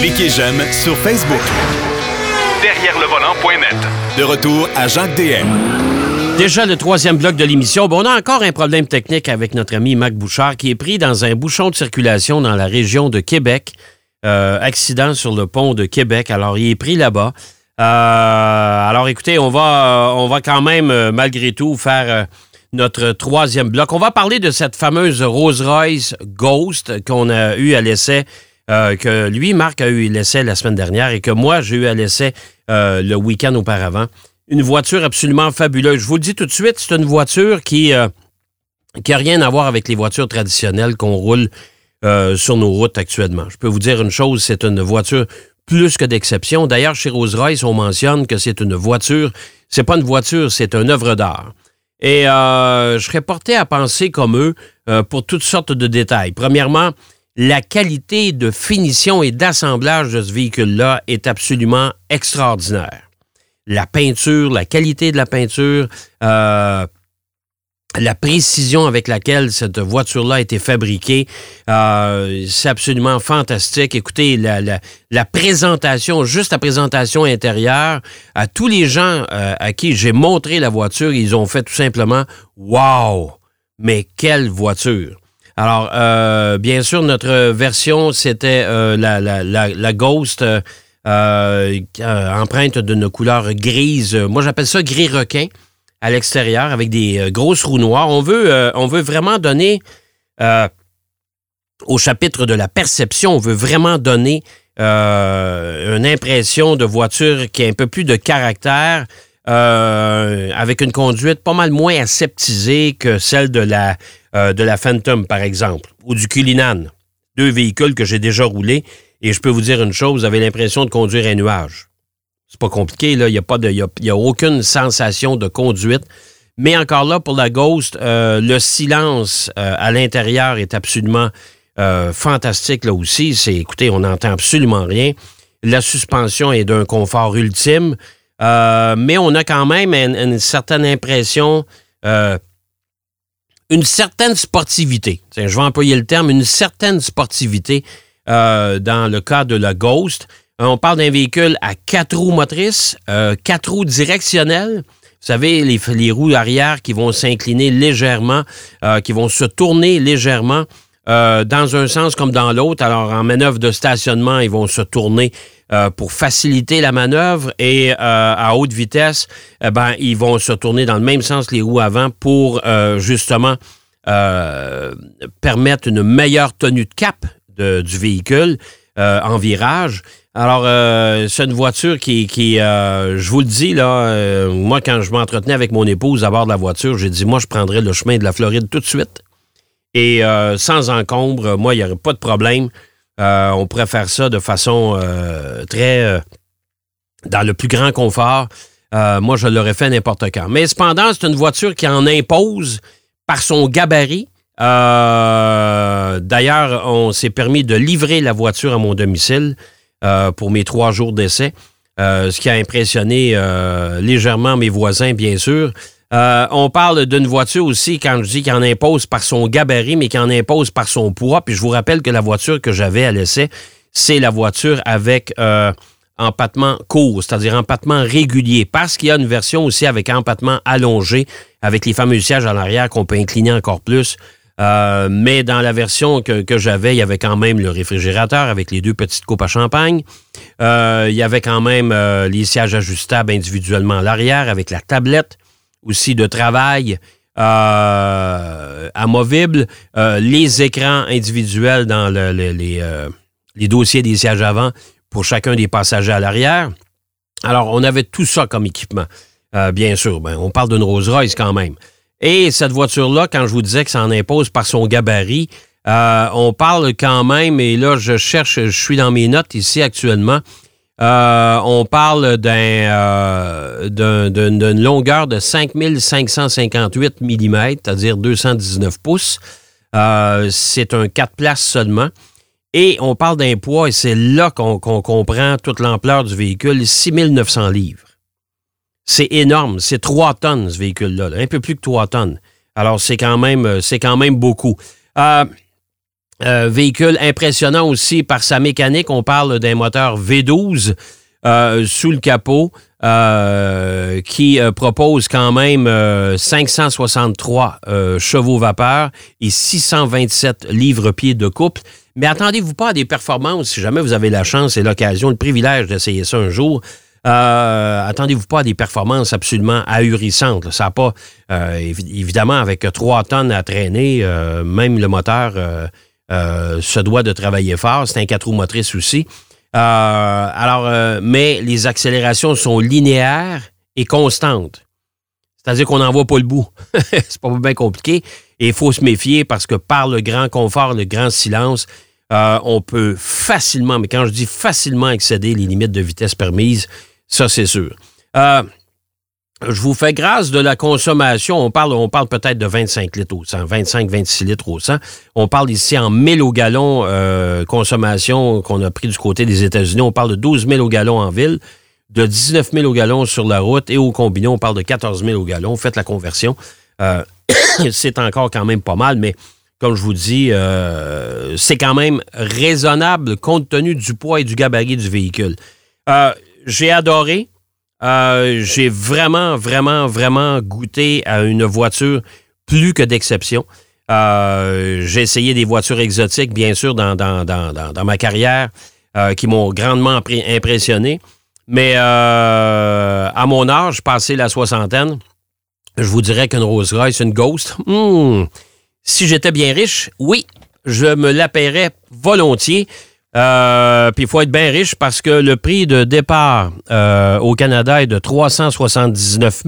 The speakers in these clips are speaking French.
Cliquez j'aime sur Facebook. Derrière le volant.net. De retour à Jacques DM. Déjà le troisième bloc de l'émission. Bon, on a encore un problème technique avec notre ami Mac Bouchard qui est pris dans un bouchon de circulation dans la région de Québec. Euh, accident sur le pont de Québec. Alors, il est pris là-bas. Euh, alors, écoutez, on va, on va quand même, euh, malgré tout, faire notre troisième bloc. On va parler de cette fameuse Rolls-Royce Ghost qu'on a eu à l'essai, que lui, Marc, a eu l'essai la semaine dernière et que moi, j'ai eu à l'essai le week-end auparavant. Une voiture absolument fabuleuse. Je vous dis tout de suite, c'est une voiture qui n'a rien à voir avec les voitures traditionnelles qu'on roule sur nos routes actuellement. Je peux vous dire une chose, c'est une voiture plus que d'exception. D'ailleurs, chez Rolls-Royce, on mentionne que c'est une voiture. C'est pas une voiture, c'est une œuvre d'art. Et euh, je serais porté à penser comme eux euh, pour toutes sortes de détails. Premièrement, la qualité de finition et d'assemblage de ce véhicule-là est absolument extraordinaire. La peinture, la qualité de la peinture, euh, la précision avec laquelle cette voiture-là a été fabriquée, euh, c'est absolument fantastique. Écoutez, la, la, présentation, juste la présentation intérieure, à tous les gens euh, à qui j'ai montré la voiture, ils ont fait tout simplement Wow! Mais quelle voiture! Alors, euh, bien sûr, notre version, c'était la, la, Ghost empreinte d'une couleur grise. Moi, j'appelle ça gris requin à l'extérieur avec des euh, grosses roues noires. On veut, euh, on veut vraiment donner euh, au chapitre de la perception, on veut vraiment donner une impression de voiture qui a un peu plus de caractère, avec une conduite pas mal moins aseptisée que celle de la, de la Phantom, par exemple, ou du Cullinan. Deux véhicules que j'ai déjà roulés. Et je peux vous dire une chose, vous avez l'impression de conduire un nuage. C'est pas compliqué, là. Il n'y a, pas de, y a, aucune sensation de conduite. Mais encore là, pour la Ghost, euh, le silence euh, à l'intérieur est absolument euh, fantastique là aussi. C'est, écoutez, on n'entend absolument rien. La suspension est d'un confort ultime, mais on a quand même une, certaine impression, une certaine sportivité. je vais employer le terme, une certaine sportivité dans le cas de la Ghost. Euh, on parle d'un véhicule à quatre roues motrices, euh, quatre roues directionnelles. Vous savez, les, roues arrière qui vont s'incliner légèrement, euh, qui vont se tourner légèrement dans un sens comme dans l'autre. Alors, en manœuvre de stationnement, ils vont se tourner pour faciliter la manœuvre et à haute vitesse, eh ben, ils vont se tourner dans le même sens les roues avant pour justement permettre une meilleure tenue de cap du véhicule en virage. Alors, euh, c'est une voiture qui, qui euh, je vous le dis, là, euh, moi, quand je m'entretenais avec mon épouse à bord de la voiture, j'ai dit, moi, je prendrais le chemin de la Floride tout de suite. Et sans encombre, moi, il n'y aurait pas de problème. on pourrait faire ça de façon très... dans le plus grand confort. moi, je l'aurais fait n'importe quand. Mais cependant, c'est une voiture qui en impose par son gabarit. D'ailleurs, on s'est permis de livrer la voiture à mon domicile. Euh, pour mes trois jours d'essai, euh, ce qui a impressionné euh, légèrement mes voisins, bien sûr. On parle d'une voiture aussi, quand je dis qu'elle en impose par son gabarit, mais qu'elle en impose par son poids. Puis je vous rappelle que la voiture que j'avais à l'essai, c'est la voiture avec empattement court, c'est-à-dire empattement régulier, parce qu'il y a une version aussi avec empattement allongé, avec les fameux sièges en arrière qu'on peut incliner encore plus. Euh, mais dans la version que, j'avais, il y avait quand même le réfrigérateur avec les deux petites coupes à champagne. Euh, il y avait quand même euh, les sièges ajustables individuellement à l'arrière avec la tablette aussi de travail amovible, les écrans individuels dans les, les, dossiers des sièges avant pour chacun des passagers à l'arrière. Alors, on avait tout ça comme équipement. bien sûr, ben, on parle d'une Rolls-Royce quand même. Et cette voiture-là, quand je vous disais que ça en impose par son gabarit, euh, on parle quand même, et là, je cherche, je suis dans mes notes ici actuellement, euh, on parle euh, d'une longueur de 5558 mm, c'est-à-dire 219 pouces. c'est un 4 places seulement. Et on parle d'un poids, et c'est là qu'on comprend toute l'ampleur du véhicule, 6900 livres. C'est énorme. C'est 3 tonnes, ce véhicule-là. Un peu plus que 3 tonnes. Alors, c'est quand euh, quand même beaucoup. Euh, véhicule impressionnant aussi par sa mécanique. On parle d'un moteur V12 euh, sous le capot euh, qui propose quand même 563 chevaux vapeur et 627 livres-pieds de couple. Mais attendez-vous pas à des performances, si jamais vous avez la chance et l'occasion, le privilège d'essayer ça un jour. attendez-vous pas à des performances absolument ahurissantes. Ça n'a pas, évidemment, avec trois tonnes à traîner, même le moteur euh, se doit de travailler fort. C'est un quatre roues motrices aussi. Euh, alors, euh, mais les accélérations sont linéaires et constantes. C'est-à-dire qu'on n'en voit pas le bout. c'est pas bien compliqué. Et il faut se méfier parce que par le grand confort, le grand silence, on peut facilement, mais quand je dis facilement excéder les limites de vitesse permises, ça c'est sûr je vous fais grâce de la consommation. On parle, on parle peut-être de 25 litres au 100, 25-26 litres au 100. On parle ici en 1000 au gallon euh, consommation qu'on a pris du côté des États-Unis. On parle de 12 000 au gallon en ville, de 19 000 au gallon sur la route et au combiné, on parle de 14 000 au gallon. Faites la conversion. Euh, c'est encore quand même pas mal, mais comme je vous dis, euh, c'est quand même raisonnable compte tenu du poids et du gabarit du véhicule. J'ai adoré. Euh, j'ai vraiment, vraiment, vraiment goûté à une voiture plus que d'exception. Euh, j'ai essayé des voitures exotiques, bien sûr, dans, ma carrière, euh, qui m'ont grandement impressionné. Mais à mon âge, passé la soixantaine, je vous dirais qu'une Rolls-Royce, une Ghost, hmm, si j'étais bien riche, oui, je me la paierais volontiers. Euh, puis il faut être bien riche parce que le prix de départ euh, au Canada est de 379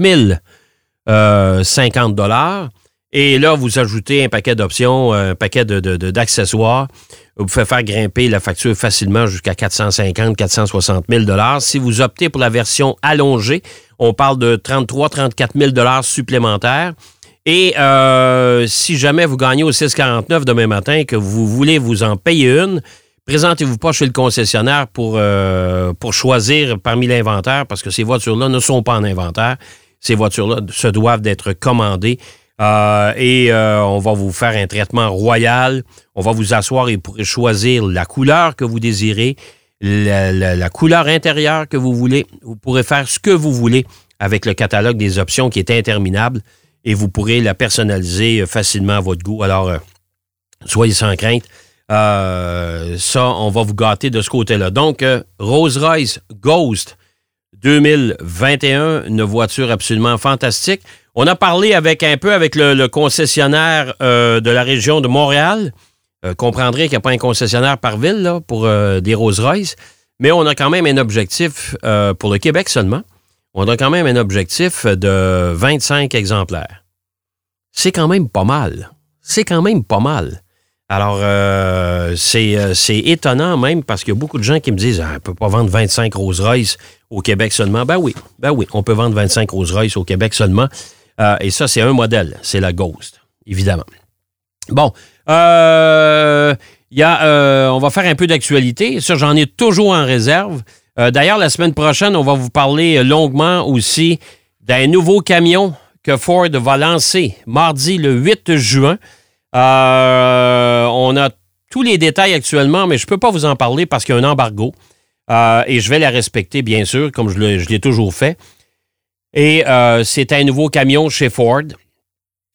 050 dollars. Et là, vous ajoutez un paquet d'options, un paquet d'accessoires. De, vous pouvez faire grimper la facture facilement jusqu'à 450 460 000 dollars. Si vous optez pour la version allongée, on parle de 33 34 000 dollars supplémentaires. Et euh, si jamais vous gagnez au 649 demain matin et que vous voulez vous en payer une, Présentez-vous pas chez le concessionnaire pour, euh, pour choisir parmi l'inventaire parce que ces voitures-là ne sont pas en inventaire. Ces voitures-là se doivent d'être commandées. Euh, et euh, on va vous faire un traitement royal. On va vous asseoir et pourrez choisir la couleur que vous désirez, la, couleur intérieure que vous voulez. Vous pourrez faire ce que vous voulez avec le catalogue des options qui est interminable et vous pourrez la personnaliser facilement à votre goût. Alors, soyez sans crainte. Euh, ça, on va vous gâter de ce côté-là. Donc, euh, Rolls-Royce Ghost 2021, une voiture absolument fantastique. On a parlé avec un peu avec le, concessionnaire euh, de la région de Montréal. comprendrez qu'il n'y a pas un concessionnaire par ville pour des Rolls-Royce, mais on a quand même un objectif pour le Québec seulement. On a quand même un objectif de 25 exemplaires. C'est quand même pas mal. C'est quand même pas mal. Alors, euh, euh, c'est étonnant même parce qu'il y a beaucoup de gens qui me disent ah, on ne peut pas vendre 25 Rolls-Royce au Québec seulement. Ben oui, ben oui, on peut vendre 25 Rolls-Royce au Québec seulement. Euh, et ça, c'est un modèle, c'est la Ghost, évidemment. Bon, y a, on va faire un peu d'actualité. Ça, j'en ai toujours en réserve. D'ailleurs, la semaine prochaine, on va vous parler longuement aussi d'un nouveau camion que Ford va lancer mardi le 8 juin. Euh, on a tous les détails actuellement, mais je ne peux pas vous en parler parce qu'il y a un embargo. Euh, et je vais la respecter, bien sûr, comme je l'ai toujours fait. Et euh, c'est un nouveau camion chez Ford.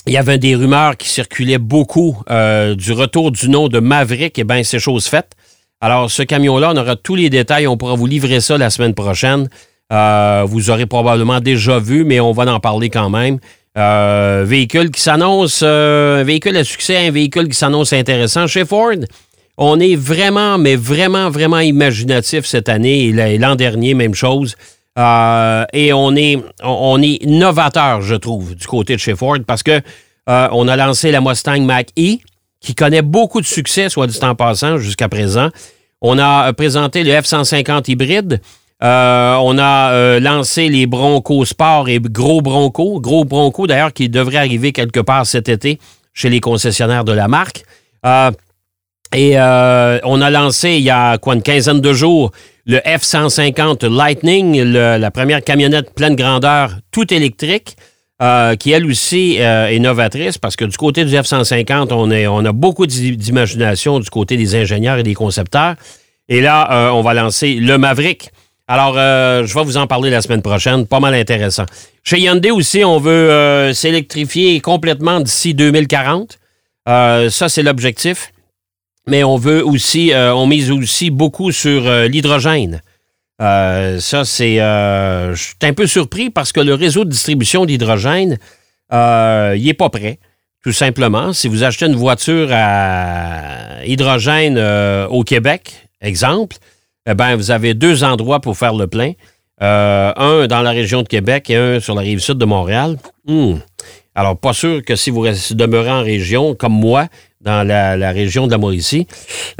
Il y avait des rumeurs qui circulaient beaucoup du retour du nom de Maverick. Eh bien, c'est chose faite. Alors, ce camion-là, on aura tous les détails. On pourra vous livrer ça la semaine prochaine. vous aurez probablement déjà vu, mais on va en parler quand même. Euh, véhicule qui s'annonce, euh, un véhicule à succès, un véhicule qui s'annonce intéressant. Chez Ford, on est vraiment, mais vraiment, vraiment imaginatif cette année et l'an dernier, même chose. Euh, et on est, on est novateur, je trouve, du côté de chez Ford parce que on a lancé la Mustang Mach-E qui connaît beaucoup de succès, soit du temps passant, jusqu'à présent. On a présenté le F-150 hybride. Euh, on a euh, lancé les Broncos Sport et Gros Bronco. Gros Bronco, d'ailleurs, qui devrait arriver quelque part cet été chez les concessionnaires de la marque. Euh, et on a lancé il y a quoi, une quinzaine de jours le F-150 Lightning, la première camionnette pleine grandeur, tout électrique. qui elle aussi est novatrice parce que du côté du F-150, on, a beaucoup d'i- d'imagination du côté des ingénieurs et des concepteurs. Et là, on va lancer le Maverick. Alors, euh, je vais vous en parler la semaine prochaine. Pas mal intéressant. Chez Hyundai aussi, on veut euh, s'électrifier complètement d'ici 2040. Euh, ça, c'est l'objectif. Mais on veut aussi, on mise aussi beaucoup sur l'hydrogène. Ça, c'est. je suis un peu surpris parce que le réseau de distribution d'hydrogène, il n'est pas prêt, tout simplement. Si vous achetez une voiture à hydrogène au Québec, exemple, eh ben, vous avez deux endroits pour faire le plein. Euh, un dans la région de Québec et un sur la rive sud de Montréal. Hmm. Alors, pas sûr que si vous demeurez en région, comme moi, dans la, région de la Mauricie,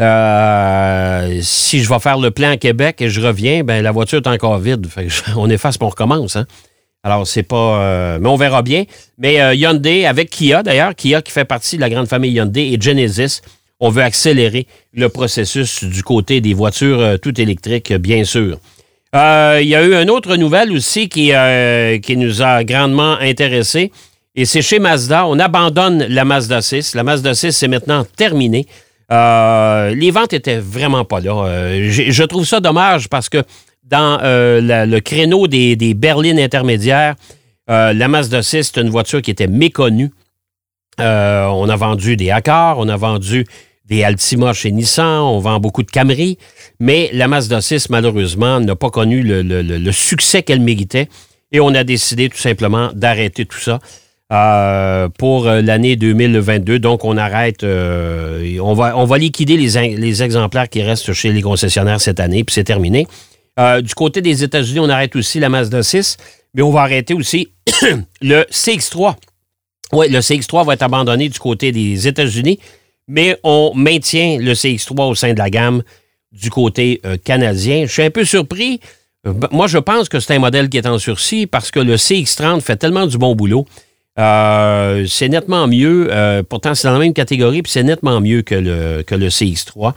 euh, si je vais faire le plein à Québec et je reviens, ben la voiture est encore vide. Fait on efface on recommence. Hein? Alors, c'est pas. euh, mais on verra bien. Mais Hyundai, avec Kia d'ailleurs, Kia qui fait partie de la grande famille Hyundai et Genesis, on veut accélérer le processus du côté des voitures euh, toutes électriques, bien sûr. Euh, Il y a eu une autre nouvelle aussi qui, euh, qui nous a grandement intéressés. Et c'est chez Mazda. On abandonne la Mazda 6. La Mazda 6, c'est maintenant terminé. Euh, les ventes étaient vraiment pas là. Euh, je trouve ça dommage parce que dans euh, le créneau des, des berlines intermédiaires, euh, la Mazda 6, c'est une voiture qui était méconnue. Euh, on a vendu des Accord, on a vendu des Altima chez Nissan, on vend beaucoup de Camry, mais la Mazda 6, malheureusement, n'a pas connu le, succès qu'elle méritait et on a décidé tout simplement d'arrêter tout ça. euh, pour euh, l'année 2022. Donc, on arrête, euh, on, va, liquider les, exemplaires qui restent chez les concessionnaires cette année, puis c'est terminé. Du côté des États-Unis, on arrête aussi la Mazda 6, mais on va arrêter aussi le CX3. Oui, le CX3 va être abandonné du côté des États-Unis, mais on maintient le CX3 au sein de la gamme du côté euh, canadien. Je suis un peu surpris. Euh, Moi, je pense que c'est un modèle qui est en sursis parce que le CX30 fait tellement du bon boulot. Euh, c'est nettement mieux. pourtant, c'est dans la même catégorie, puis c'est nettement mieux que le, que le CX3.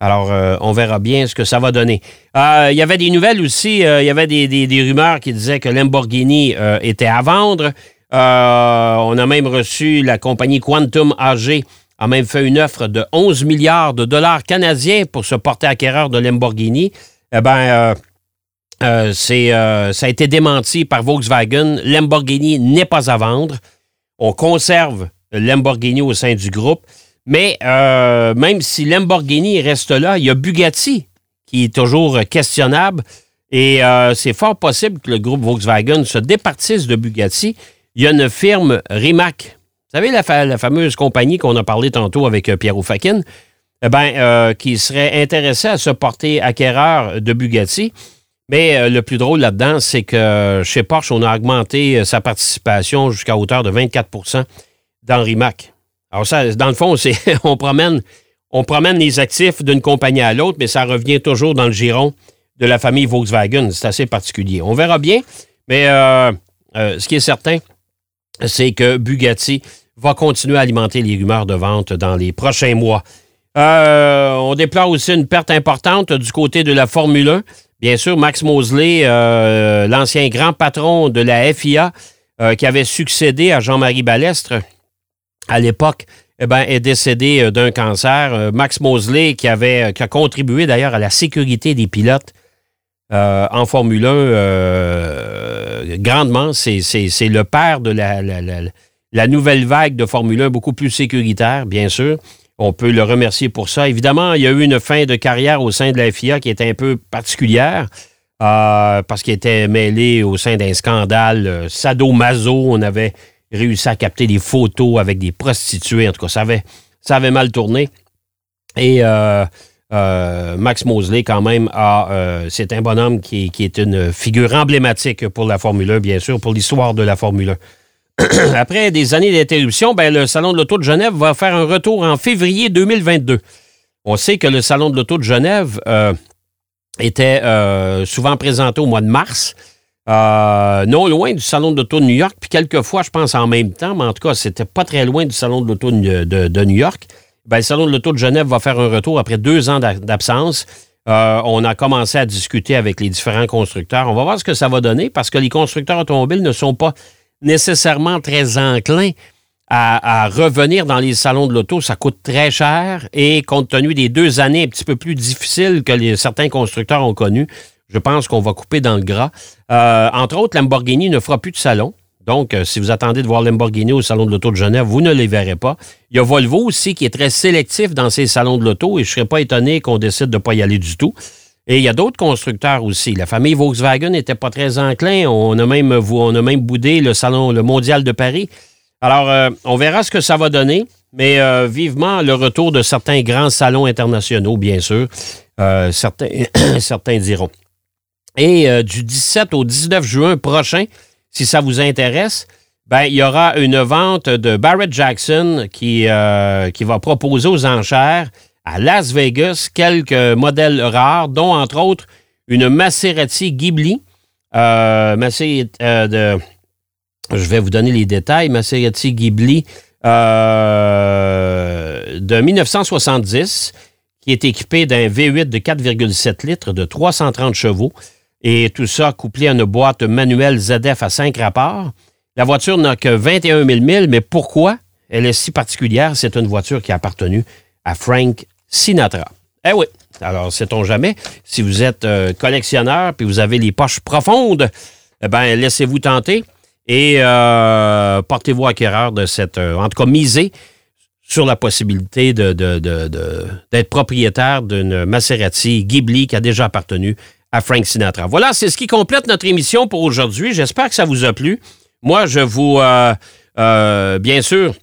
Alors, on verra bien ce que ça va donner. Il y avait des nouvelles aussi. Il y avait des, des- des rumeurs qui disaient que Lamborghini était à vendre. On a même reçu la compagnie Quantum AG a même fait une offre de 11 milliards de dollars canadiens pour se porter acquéreur de Lamborghini. Eh bien, euh, euh, euh, ça a été démenti par Volkswagen. Lamborghini n'est pas à vendre. On conserve Lamborghini au sein du groupe. Mais même si Lamborghini reste là, il y a Bugatti qui est toujours questionnable. Et c'est fort possible que le groupe Volkswagen se départisse de Bugatti. Il y a une firme Rimac. Vous savez, la, fa- la fameuse compagnie qu'on a parlé tantôt avec euh, Pierre Oufakin, eh ben, euh, qui serait intéressée à se porter acquéreur de Bugatti. Mais euh, le plus drôle là-dedans, c'est que chez Porsche, on a augmenté sa participation jusqu'à hauteur de 24% dans Rimac. Alors ça, dans le fond, c'est on promène, on promène les actifs d'une compagnie à l'autre, mais ça revient toujours dans le giron de la famille Volkswagen. C'est assez particulier. On verra bien, mais ce qui est certain, c'est que Bugatti va continuer à alimenter les rumeurs de vente dans les prochains mois. Euh, on déplore aussi une perte importante du côté de la Formule 1. Bien sûr, Max Mosley, euh, l'ancien grand patron de la FIA, euh, qui avait succédé à Jean-Marie Balestre à l'époque, eh ben, est décédé d'un cancer. Max Mosley, qui, avait, qui a contribué d'ailleurs à la sécurité des pilotes en Formule 1 euh, grandement, c'est le père de la- la nouvelle vague de Formule 1, beaucoup plus sécuritaire, bien sûr. On peut le remercier pour ça. Évidemment, il y a eu une fin de carrière au sein de la FIA qui était un peu particulière. euh, parce qu'il était mêlé au sein d'un scandale euh, sado-maso. On avait réussi à capter des photos avec des prostituées. En tout cas, ça avait, mal tourné. Et euh, Max Mosley, quand même, c'est un bonhomme qui est une figure emblématique pour la Formule 1, bien sûr, pour l'histoire de la Formule 1. Après des années d'interruption, ben, le Salon de l'Auto de Genève va faire un retour en février 2022. On sait que le Salon de l'Auto de Genève euh, était euh, souvent présenté au mois de mars, euh, non loin du Salon de l'Auto de New York, puis quelquefois, je pense, en même temps, mais en tout cas, c'était pas très loin du Salon de l'Auto de, New York. Ben, le Salon de l'Auto de Genève va faire un retour après deux ans d'a- d'absence. On a commencé à discuter avec les différents constructeurs. On va voir ce que ça va donner parce que les constructeurs automobiles ne sont pas nécessairement très enclins à, revenir dans les salons de l'auto. Ça coûte très cher et compte tenu des deux années un petit peu plus difficiles que certains constructeurs ont connues, je pense qu'on va couper dans le gras. Euh, entre autres, Lamborghini ne fera plus de salon. Donc, euh, si vous attendez de voir Lamborghini au Salon de l'Auto de Genève, vous ne les verrez pas. Il y a Volvo aussi qui est très sélectif dans ses salons de l'auto et je ne serais pas étonné qu'on décide de ne pas y aller du tout. Et il y a d'autres constructeurs aussi. La famille Volkswagen n'était pas très enclin. On a même, on a même boudé le salon, le mondial de Paris. Alors, euh, on verra ce que ça va donner, mais euh, vivement le retour de certains grands salons internationaux, bien sûr. certains, certains diront. Et du 17 au 19 juin prochain, si ça vous intéresse, ben, il y aura une vente de Barrett Jackson qui, euh, qui va proposer aux enchères à Las Vegas quelques modèles rares, dont entre autres une Maserati Ghibli. Euh, euh, je vais vous donner les détails. Maserati Ghibli de 1970, qui est équipé d'un V8 de 4,7 litres de 330 chevaux et tout ça couplé à une boîte manuelle ZF à 5 rapports. La voiture n'a que 21 000 milles, mais pourquoi? Elle est si particulière? C'est une voiture qui a appartenu à Frank Sinatra. Eh oui, alors sait-on jamais, si vous êtes euh, collectionneur puis vous avez les poches profondes, eh bien, laissez-vous tenter et euh, portez-vous acquéreur de cette, euh, en tout cas, misez sur la possibilité d'être propriétaire d'une Maserati Ghibli qui a déjà appartenu à Frank Sinatra. Voilà, c'est ce qui complète notre émission pour aujourd'hui. J'espère que ça vous a plu. Moi, je vous, euh, bien sûr,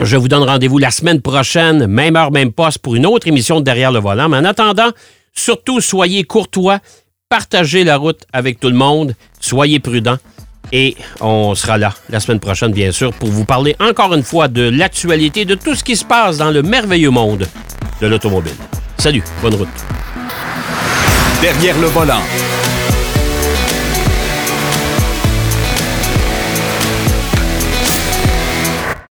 je vous donne rendez-vous la semaine prochaine, même heure, même poste, pour une autre émission de Derrière le volant. Mais en attendant, surtout, soyez courtois, partagez la route avec tout le monde, soyez prudents. Et on sera là la semaine prochaine, bien sûr, pour vous parler encore une fois de l'actualité, de tout ce qui se passe dans le merveilleux monde de l'automobile. Salut, bonne route. Derrière le volant.